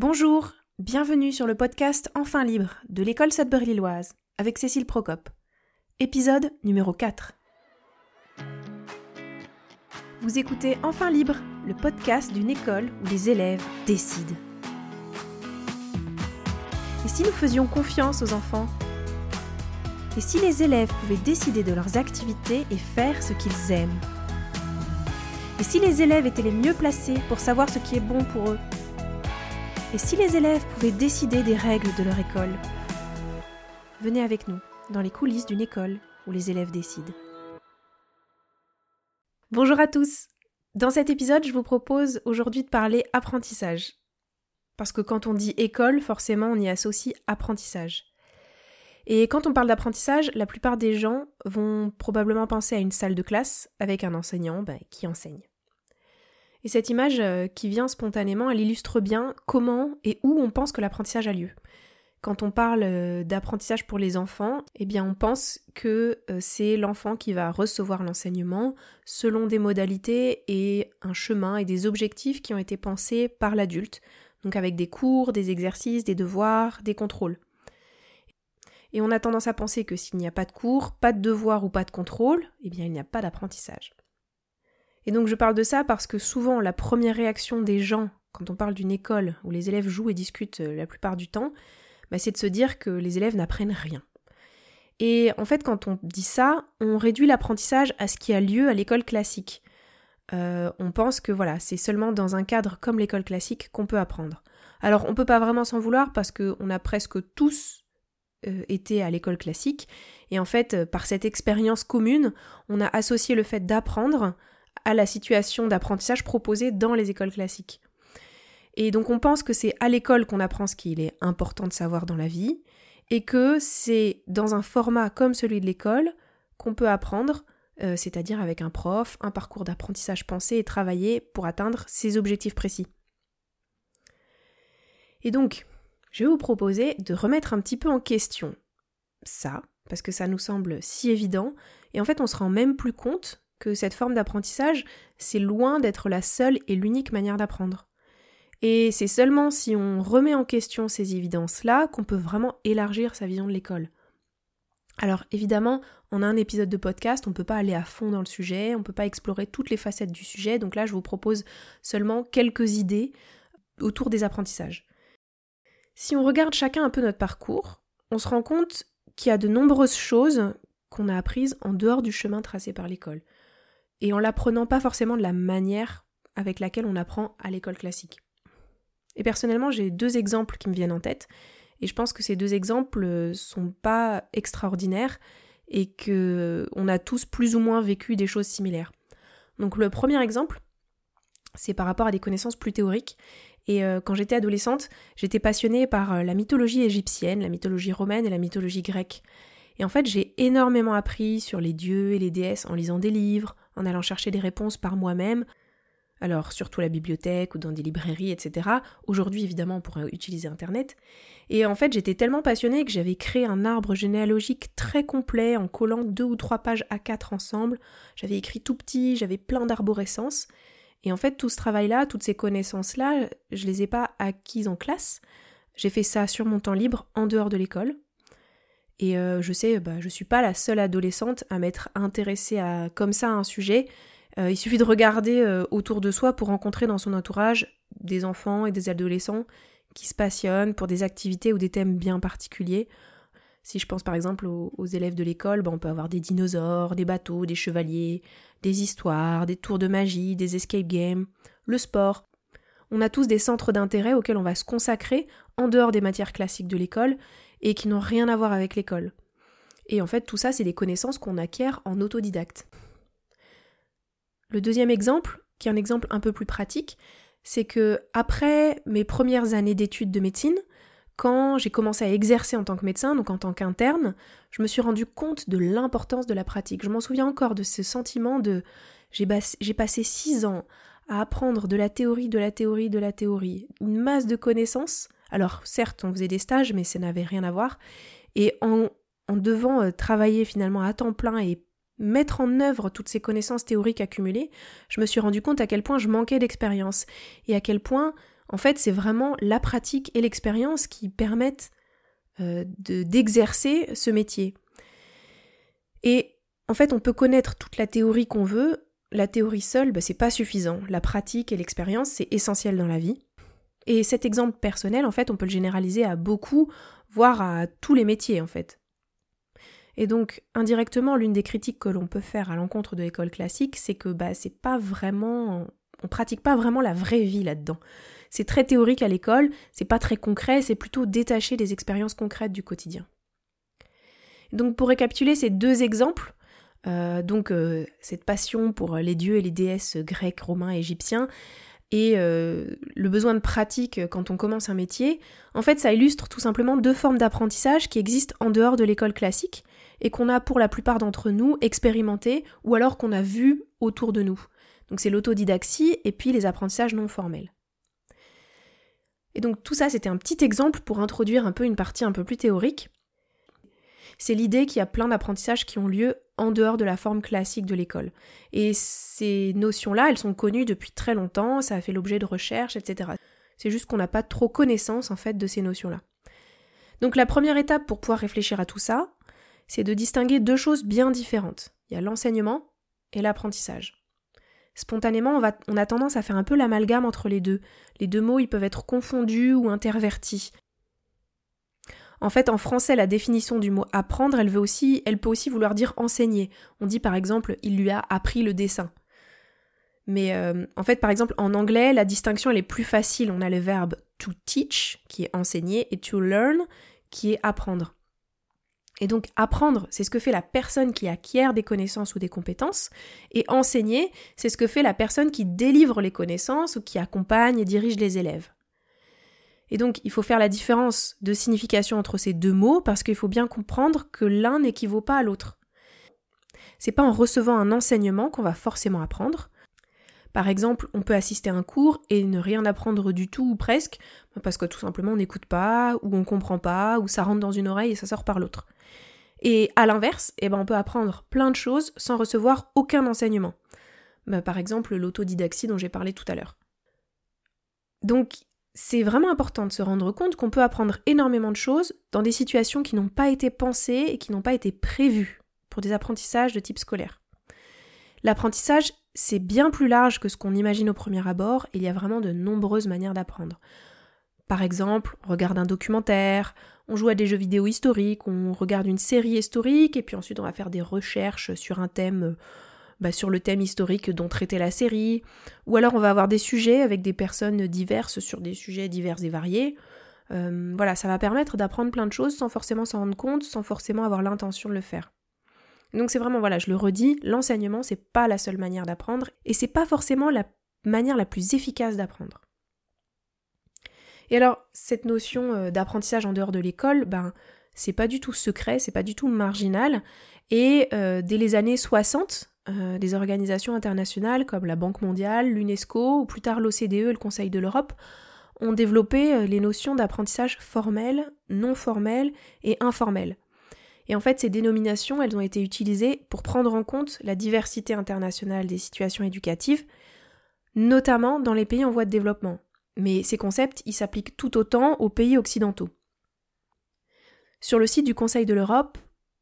Bonjour, bienvenue sur le podcast Enfin libre de l'école Sudbury-Lilloise avec Cécile Procope. Épisode numéro 4. Vous écoutez Enfin libre, le podcast d'une école où les élèves décident. Et si nous faisions confiance aux enfants? Et si les élèves pouvaient décider de leurs activités et faire ce qu'ils aiment? Et si les élèves étaient les mieux placés pour savoir ce qui est bon pour eux? Et si les élèves pouvaient décider des règles de leur école Venez avec nous dans les coulisses d'une école où les élèves décident. Bonjour à tous Dans cet épisode, je vous propose aujourd'hui de parler apprentissage. Parce que quand on dit école, forcément, on y associe apprentissage. Et quand on parle d'apprentissage, la plupart des gens vont probablement penser à une salle de classe avec un enseignant bah, qui enseigne. Et cette image euh, qui vient spontanément, elle illustre bien comment et où on pense que l'apprentissage a lieu. Quand on parle euh, d'apprentissage pour les enfants, eh bien on pense que euh, c'est l'enfant qui va recevoir l'enseignement selon des modalités et un chemin et des objectifs qui ont été pensés par l'adulte, donc avec des cours, des exercices, des devoirs, des contrôles. Et on a tendance à penser que s'il n'y a pas de cours, pas de devoirs ou pas de contrôle, eh bien il n'y a pas d'apprentissage. Et donc je parle de ça parce que souvent la première réaction des gens quand on parle d'une école où les élèves jouent et discutent euh, la plupart du temps, bah, c'est de se dire que les élèves n'apprennent rien. Et en fait, quand on dit ça, on réduit l'apprentissage à ce qui a lieu à l'école classique. Euh, on pense que voilà, c'est seulement dans un cadre comme l'école classique qu'on peut apprendre. Alors on peut pas vraiment s'en vouloir parce qu'on a presque tous euh, été à l'école classique et en fait par cette expérience commune, on a associé le fait d'apprendre à la situation d'apprentissage proposée dans les écoles classiques. Et donc on pense que c'est à l'école qu'on apprend ce qu'il est important de savoir dans la vie, et que c'est dans un format comme celui de l'école qu'on peut apprendre, euh, c'est-à-dire avec un prof, un parcours d'apprentissage pensé et travaillé pour atteindre ses objectifs précis. Et donc, je vais vous proposer de remettre un petit peu en question ça, parce que ça nous semble si évident, et en fait on se rend même plus compte que cette forme d'apprentissage, c'est loin d'être la seule et l'unique manière d'apprendre. Et c'est seulement si on remet en question ces évidences-là qu'on peut vraiment élargir sa vision de l'école. Alors évidemment, en un épisode de podcast, on ne peut pas aller à fond dans le sujet, on ne peut pas explorer toutes les facettes du sujet, donc là je vous propose seulement quelques idées autour des apprentissages. Si on regarde chacun un peu notre parcours, on se rend compte qu'il y a de nombreuses choses qu'on a apprises en dehors du chemin tracé par l'école et en l'apprenant pas forcément de la manière avec laquelle on apprend à l'école classique. Et personnellement, j'ai deux exemples qui me viennent en tête, et je pense que ces deux exemples euh, sont pas extraordinaires et que on a tous plus ou moins vécu des choses similaires. Donc le premier exemple, c'est par rapport à des connaissances plus théoriques. Et euh, quand j'étais adolescente, j'étais passionnée par euh, la mythologie égyptienne, la mythologie romaine et la mythologie grecque. Et en fait, j'ai énormément appris sur les dieux et les déesses en lisant des livres, en allant chercher des réponses par moi-même, alors surtout la bibliothèque ou dans des librairies, etc. Aujourd'hui, évidemment, on pourrait utiliser Internet. Et en fait, j'étais tellement passionnée que j'avais créé un arbre généalogique très complet en collant deux ou trois pages à quatre ensemble. J'avais écrit tout petit, j'avais plein d'arborescences. Et en fait, tout ce travail-là, toutes ces connaissances-là, je les ai pas acquises en classe. J'ai fait ça sur mon temps libre, en dehors de l'école. Et euh, je sais, bah, je suis pas la seule adolescente à m'être intéressée à comme ça à un sujet. Euh, il suffit de regarder euh, autour de soi pour rencontrer dans son entourage des enfants et des adolescents qui se passionnent pour des activités ou des thèmes bien particuliers. Si je pense par exemple aux, élèves de l'école, bah, on peut avoir des dinosaures, des bateaux, des chevaliers, des histoires, des tours de magie, des escape games, le sport. On a tous des centres d'intérêt auxquels on va se consacrer en dehors des matières classiques de l'école et qui n'ont rien à voir avec l'école. Et en fait, tout ça, c'est des connaissances qu'on acquiert en autodidacte. Le deuxième exemple, qui est un exemple un peu plus pratique, c'est que après mes premières années d'études de médecine, quand j'ai commencé à exercer en tant que médecin, donc en tant qu'interne, je me suis rendu compte de l'importance de la pratique. Je m'en souviens encore de ce sentiment de j'ai passé six ans à apprendre de la théorie, de la théorie, de la théorie, une masse de connaissances alors certes, on faisait des stages, mais ça n'avait rien à voir. Et en, devant euh, travailler finalement à temps plein et mettre en œuvre toutes ces connaissances théoriques accumulées, je me suis rendu compte à quel point je manquais d'expérience et à quel point, En fait, c'est vraiment la pratique et l'expérience qui permettent euh, d'exercer ce métier. Et en fait, on peut connaître toute la théorie qu'on veut, la théorie seule, bah, c'est pas suffisant. La pratique et l'expérience, c'est essentiel dans la vie. Et cet exemple personnel, en fait, on peut le généraliser à beaucoup, voire à tous les métiers, en fait. Et donc, indirectement, l'une des critiques que l'on peut faire à l'encontre de l'école classique, c'est que bah, c'est pas vraiment. On pratique pas vraiment la vraie vie là-dedans. C'est très théorique à l'école, c'est pas très concret, c'est plutôt détaché des expériences concrètes du quotidien. Donc, pour récapituler ces deux exemples, euh, donc euh, cette passion pour les dieux et les déesses grecs, romains égyptiens, et euh, le besoin de pratique quand on commence un métier, en fait ça illustre tout simplement deux formes d'apprentissage qui existent en dehors de l'école classique et qu'on a pour la plupart d'entre nous expérimenté ou alors qu'on a vu autour de nous. Donc c'est l'autodidaxie et puis les apprentissages non formels. Et donc tout ça c'était un petit exemple pour introduire un peu une partie un peu plus théorique. C'est l'idée qu'il y a plein d'apprentissages qui ont lieu en dehors de la forme classique de l'école. Et ces notions-là, elles sont connues depuis très longtemps, ça a fait l'objet de recherches, etc. C'est juste qu'on n'a pas trop connaissance en fait de ces notions-là. Donc la première étape pour pouvoir réfléchir à tout ça, c'est de distinguer deux choses bien différentes. Il y a l'enseignement et l'apprentissage. Spontanément, on, on a tendance à faire un peu l'amalgame entre les deux. Les deux mots, ils peuvent être confondus ou intervertis. En fait, en français, la définition du mot apprendre, elle, veut aussi, elle peut aussi vouloir dire enseigner. On dit par exemple, il lui a appris le dessin. Mais euh, en fait, par exemple, en anglais, la distinction elle est plus facile. On a le verbe to teach, qui est enseigner, et to learn, qui est apprendre. Et donc apprendre, c'est ce que fait la personne qui acquiert des connaissances ou des compétences, et enseigner, c'est ce que fait la personne qui délivre les connaissances ou qui accompagne et dirige les élèves. Et donc, il faut faire la différence de signification entre ces deux mots parce qu'il faut bien comprendre que l'un n'équivaut pas à l'autre. C'est pas en recevant un enseignement qu'on va forcément apprendre. Par exemple, on peut assister à un cours et ne rien apprendre du tout ou presque, parce que tout simplement on n'écoute pas, ou on comprend pas, ou ça rentre dans une oreille et ça sort par l'autre. Et à l'inverse, eh ben on peut apprendre plein de choses sans recevoir aucun enseignement. Bah, par exemple, l'autodidaxie dont j'ai parlé tout à l'heure. Donc, c'est vraiment important de se rendre compte qu'on peut apprendre énormément de choses dans des situations qui n'ont pas été pensées et qui n'ont pas été prévues pour des apprentissages de type scolaire. L'apprentissage, c'est bien plus large que ce qu'on imagine au premier abord, il y a vraiment de nombreuses manières d'apprendre. Par exemple, on regarde un documentaire, on joue à des jeux vidéo historiques, on regarde une série historique, et puis ensuite on va faire des recherches sur un thème bah, sur le thème historique dont traitait la série, ou alors on va avoir des sujets avec des personnes diverses sur des sujets divers et variés. Euh, voilà, ça va permettre d'apprendre plein de choses sans forcément s'en rendre compte, sans forcément avoir l'intention de le faire. Donc c'est vraiment, voilà, je le redis, l'enseignement, c'est pas la seule manière d'apprendre, et c'est pas forcément la manière la plus efficace d'apprendre. Et alors, cette notion euh, d'apprentissage en dehors de l'école, ben, c'est pas du tout secret, c'est pas du tout marginal, et euh, dès les années 60, euh, des organisations internationales comme la Banque mondiale, l'UNESCO ou plus tard l'OCDE et le Conseil de l'Europe ont développé euh, les notions d'apprentissage formel, non formel et informel. Et en fait, ces dénominations, elles ont été utilisées pour prendre en compte la diversité internationale des situations éducatives, notamment dans les pays en voie de développement. Mais ces concepts, ils s'appliquent tout autant aux pays occidentaux. Sur le site du Conseil de l'Europe,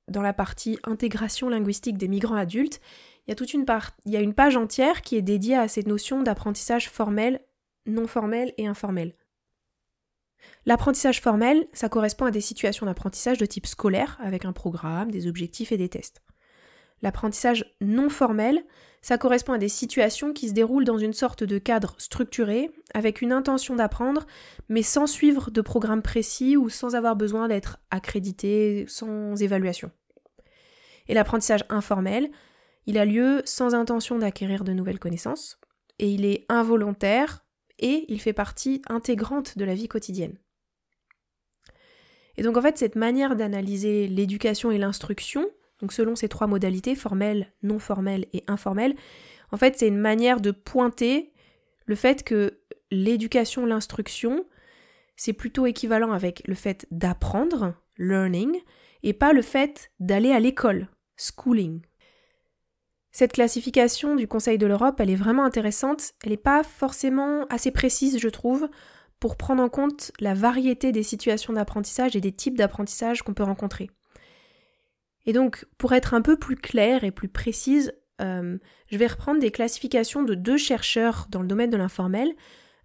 dans la partie intégration linguistique des migrants adultes, il y a une une page entière qui est dédiée à cette notion d'apprentissage formel, non formel et informel. L'apprentissage formel, ça correspond à des situations d'apprentissage de type scolaire, avec un programme, des objectifs et des tests. L'apprentissage non formel, ça correspond à des situations qui se déroulent dans une sorte de cadre structuré, avec une intention d'apprendre, mais sans suivre de programme précis ou sans avoir besoin d'être accrédité, sans évaluation. Et l'apprentissage informel, il a lieu sans intention d'acquérir de nouvelles connaissances, et il est involontaire, et il fait partie intégrante de la vie quotidienne. Et donc en fait, cette manière d'analyser l'éducation et l'instruction, donc selon ces trois modalités, formelle, non formelle et informelle, en fait c'est une manière de pointer le fait que l'éducation, l'instruction, c'est plutôt équivalent avec le fait d'apprendre, learning, et pas le fait d'aller à l'école, schooling. Cette classification du Conseil de l'Europe, elle est vraiment intéressante. Elle n'est pas forcément assez précise, je trouve. pour prendre en compte la variété des situations d'apprentissage et des types d'apprentissage qu'on peut rencontrer. Et donc, pour être un peu plus claire et plus précise, euh, je vais reprendre des classifications de deux chercheurs dans le domaine de l'informel,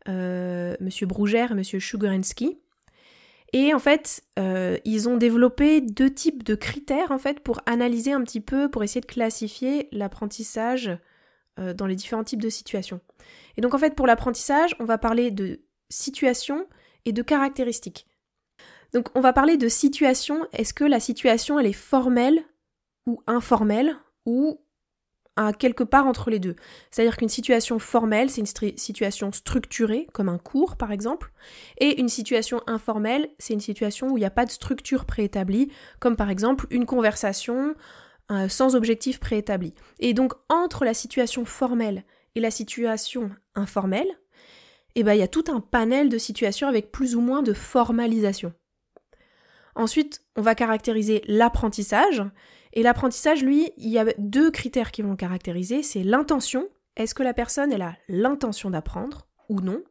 euh, M. Brougère et M. Shugerensky. Et en fait, euh, ils ont développé deux types de critères en fait pour analyser un petit peu, pour essayer de classifier l'apprentissage euh, dans les différents types de situations. Et donc en fait, pour l'apprentissage, on va parler de situation et de caractéristiques. Donc on va parler de situation. Est-ce que la situation elle est formelle ou informelle ou à quelque part entre les deux. C'est-à-dire qu'une situation formelle, c'est une situation structurée, comme un cours par exemple, et une situation informelle, c'est une situation où il n'y a pas de structure préétablie, comme par exemple une conversation euh, sans objectif préétabli. Et donc entre la situation formelle et la situation informelle, eh ben, il y a tout un panel de situations avec plus ou moins de formalisation. Ensuite, on va caractériser l'apprentissage, et l'apprentissage, lui, il y a deux critères qui vont le caractériser, c'est l'intention, est-ce que la personne elle a l'intention d'apprendre ou non,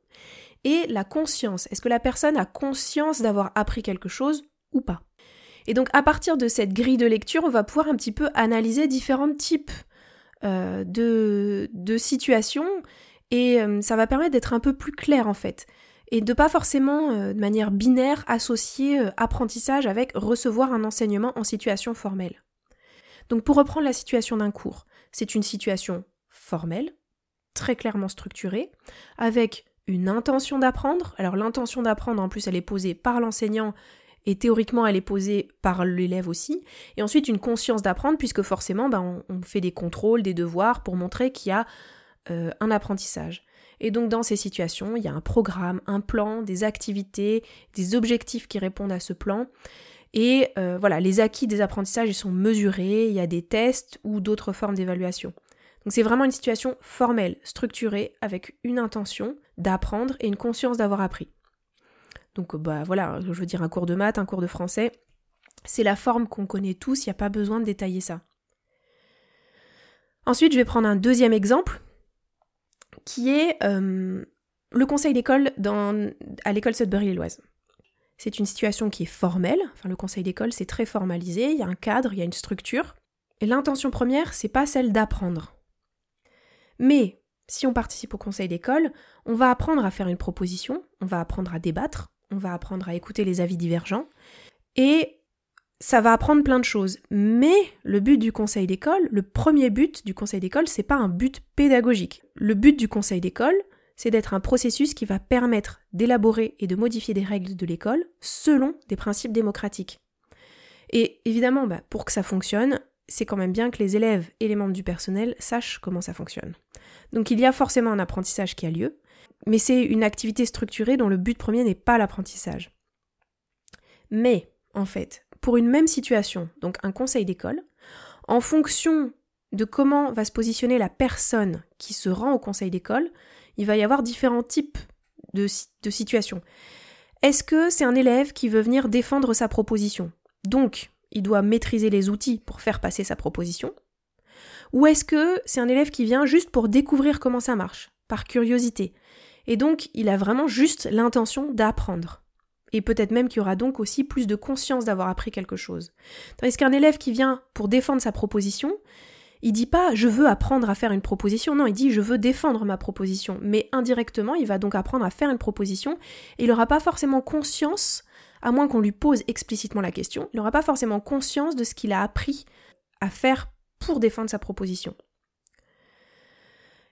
et la conscience, est-ce que la personne a conscience d'avoir appris quelque chose ou pas? Et donc à partir de cette grille de lecture, on va pouvoir un petit peu analyser différents types euh, de, situations. Et euh, ça va permettre d'être un peu plus clair en fait et de pas forcément euh, de manière binaire associer apprentissage avec recevoir un enseignement en situation formelle. Donc pour reprendre la situation d'un cours, c'est une situation formelle, très clairement structurée, avec une intention d'apprendre. Alors l'intention d'apprendre, en plus, elle est posée par l'enseignant et théoriquement, elle est posée par l'élève aussi. Et ensuite, une conscience d'apprendre, puisque forcément, ben, on, fait des contrôles, des devoirs pour montrer qu'il y a euh, un apprentissage. Et donc, dans ces situations, il y a un programme, un plan, des activités, des objectifs qui répondent à ce plan. Et euh, voilà, les acquis des apprentissages sont mesurés, il y a des tests ou d'autres formes d'évaluation. Donc c'est vraiment une situation formelle, structurée, avec une intention d'apprendre et une conscience d'avoir appris. Donc bah voilà, je veux dire un cours de maths, un cours de français, c'est la forme qu'on connaît tous, il n'y a pas besoin de détailler ça. Ensuite, je vais prendre un deuxième exemple, qui est euh, le conseil d'école à l'école Sudbury-Lilloise. C'est une situation qui est formelle, enfin le conseil d'école c'est très formalisé, il y a un cadre, il y a une structure. Et l'intention première, c'est pas celle d'apprendre. Mais si on participe au conseil d'école, on va apprendre à faire une proposition, on va apprendre à débattre, on va apprendre à écouter les avis divergents, et ça va apprendre plein de choses. Mais le but du conseil d'école, le premier but du conseil d'école, c'est pas un but pédagogique. Le but du conseil d'école, c'est d'être un processus qui va permettre d'élaborer et de modifier des règles de l'école selon des principes démocratiques. Et évidemment, bah, pour que ça fonctionne, c'est quand même bien que les élèves et les membres du personnel sachent comment ça fonctionne. Donc il y a forcément un apprentissage qui a lieu, mais c'est une activité structurée dont le but premier n'est pas l'apprentissage. Mais, en fait, pour une même situation, donc un conseil d'école, en fonction de comment va se positionner la personne qui se rend au conseil d'école, il va y avoir différents types de, situations. Est-ce que c'est un élève qui veut venir défendre sa proposition? Donc, il doit maîtriser les outils pour faire passer sa proposition Ou est-ce que c'est un élève qui vient juste pour découvrir comment ça marche, par curiosité? Et donc, il a vraiment juste l'intention d'apprendre. Et peut-être même qu'il y aura donc aussi plus de conscience d'avoir appris quelque chose. Tandis qu'un élève qui vient pour défendre sa proposition, il dit pas je veux apprendre à faire une proposition, non, il dit je veux défendre ma proposition. Mais indirectement, il va donc apprendre à faire une proposition et il n'aura pas forcément conscience, à moins qu'on lui pose explicitement la question, il n'aura pas forcément conscience de ce qu'il a appris à faire pour défendre sa proposition.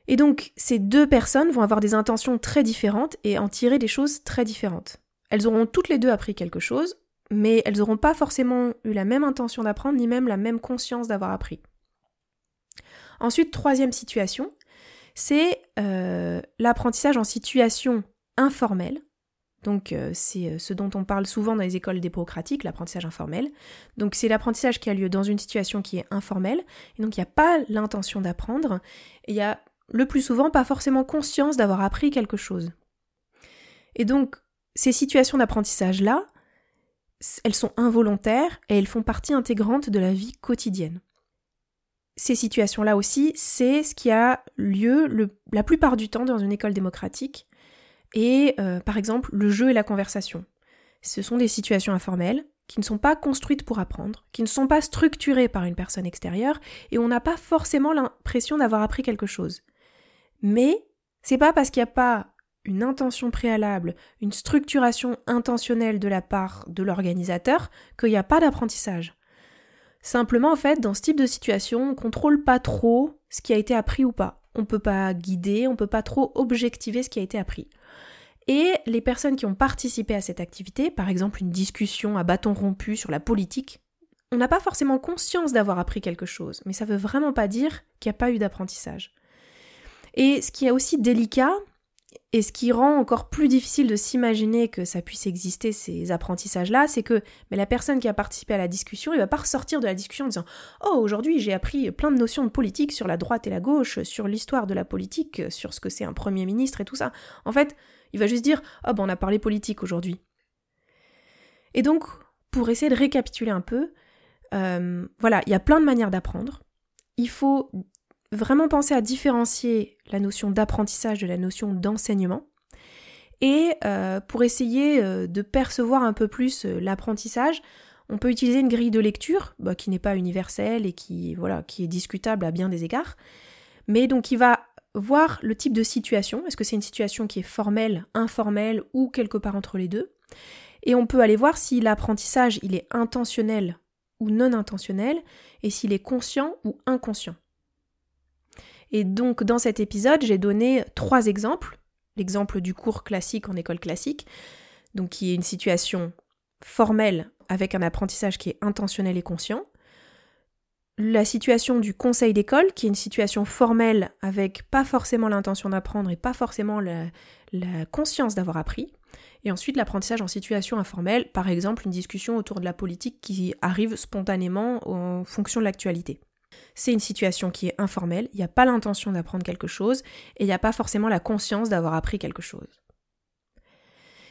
Et donc, ces deux personnes vont avoir des intentions très différentes et en tirer des choses très différentes. Elles auront toutes les deux appris quelque chose, mais elles n'auront pas forcément eu la même intention d'apprendre, ni même la même conscience d'avoir appris. Ensuite, troisième situation, c'est euh, l'apprentissage en situation informelle. Donc euh, c'est euh, ce dont on parle souvent dans les écoles démocratiques, l'apprentissage informel. Donc c'est l'apprentissage qui a lieu dans une situation qui est informelle, et donc il n'y a pas l'intention d'apprendre, il y a le plus souvent pas forcément conscience d'avoir appris quelque chose. Et donc ces situations d'apprentissage-là, elles sont involontaires et elles font partie intégrante de la vie quotidienne ces situations-là aussi, c'est ce qui a lieu la plupart du temps dans une école démocratique. Et euh, par exemple, le jeu et la conversation. Ce sont des situations informelles qui ne sont pas construites pour apprendre, qui ne sont pas structurées par une personne extérieure, et on n'a pas forcément l'impression d'avoir appris quelque chose. Mais c'est pas parce qu'il n'y a pas une intention préalable, une structuration intentionnelle de la part de l'organisateur qu'il n'y a pas d'apprentissage. Simplement, en fait, dans ce type de situation, on ne contrôle pas trop ce qui a été appris ou pas. On ne peut pas guider, on ne peut pas trop objectiver ce qui a été appris. Et les personnes qui ont participé à cette activité, par exemple une discussion à bâton rompu sur la politique, on n'a pas forcément conscience d'avoir appris quelque chose, mais ça ne veut vraiment pas dire qu'il n'y a pas eu d'apprentissage. Et ce qui est aussi délicat, et ce qui rend encore plus difficile de s'imaginer que ça puisse exister ces apprentissages-là, c'est que mais la personne qui a participé à la discussion, il va pas ressortir de la discussion en disant Oh, aujourd'hui j'ai appris plein de notions de politique sur la droite et la gauche, sur l'histoire de la politique, sur ce que c'est un Premier ministre et tout ça. En fait, il va juste dire Oh, ben on a parlé politique aujourd'hui. Et donc, pour essayer de récapituler un peu, euh, voilà, il y a plein de manières d'apprendre. Il faut vraiment penser à différencier la notion d'apprentissage de la notion d'enseignement. Et euh, pour essayer euh, de percevoir un peu plus euh, l'apprentissage, on peut utiliser une grille de lecture bah, qui n'est pas universelle et qui, voilà, qui est discutable à bien des égards. Mais donc il va voir le type de situation. Est-ce que c'est une situation qui est formelle, informelle ou quelque part entre les deux? Et on peut aller voir si l'apprentissage il est intentionnel ou non intentionnel et s'il est conscient ou inconscient. Et donc dans cet épisode, j'ai donné trois exemples. L'exemple du cours classique en école classique, donc qui est une situation formelle avec un apprentissage qui est intentionnel et conscient. La situation du conseil d'école, qui est une situation formelle avec pas forcément l'intention d'apprendre et pas forcément la, la conscience d'avoir appris. Et ensuite l'apprentissage en situation informelle, par exemple une discussion autour de la politique qui arrive spontanément en fonction de l'actualité c'est une situation qui est informelle, il n'y a pas l'intention d'apprendre quelque chose, et il n'y a pas forcément la conscience d'avoir appris quelque chose.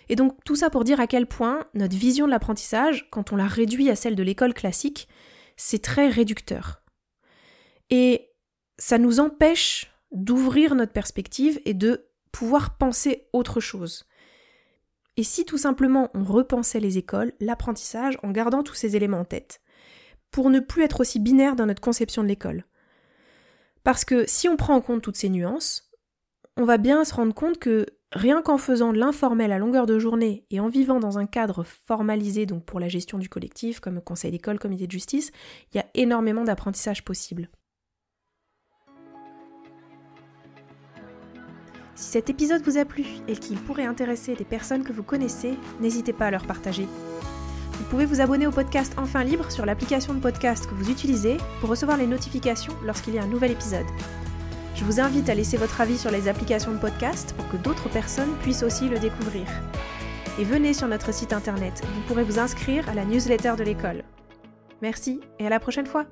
Et donc tout ça pour dire à quel point notre vision de l'apprentissage, quand on la réduit à celle de l'école classique, c'est très réducteur. Et ça nous empêche d'ouvrir notre perspective et de pouvoir penser autre chose. Et si tout simplement on repensait les écoles, l'apprentissage, en gardant tous ces éléments en tête pour ne plus être aussi binaire dans notre conception de l'école. Parce que si on prend en compte toutes ces nuances, on va bien se rendre compte que rien qu'en faisant de l'informel à longueur de journée et en vivant dans un cadre formalisé donc pour la gestion du collectif comme conseil d'école, comité de justice, il y a énormément d'apprentissage possible. Si cet épisode vous a plu et qu'il pourrait intéresser des personnes que vous connaissez, n'hésitez pas à leur partager. Vous pouvez vous abonner au podcast Enfin Libre sur l'application de podcast que vous utilisez pour recevoir les notifications lorsqu'il y a un nouvel épisode. Je vous invite à laisser votre avis sur les applications de podcast pour que d'autres personnes puissent aussi le découvrir. Et venez sur notre site internet, vous pourrez vous inscrire à la newsletter de l'école. Merci et à la prochaine fois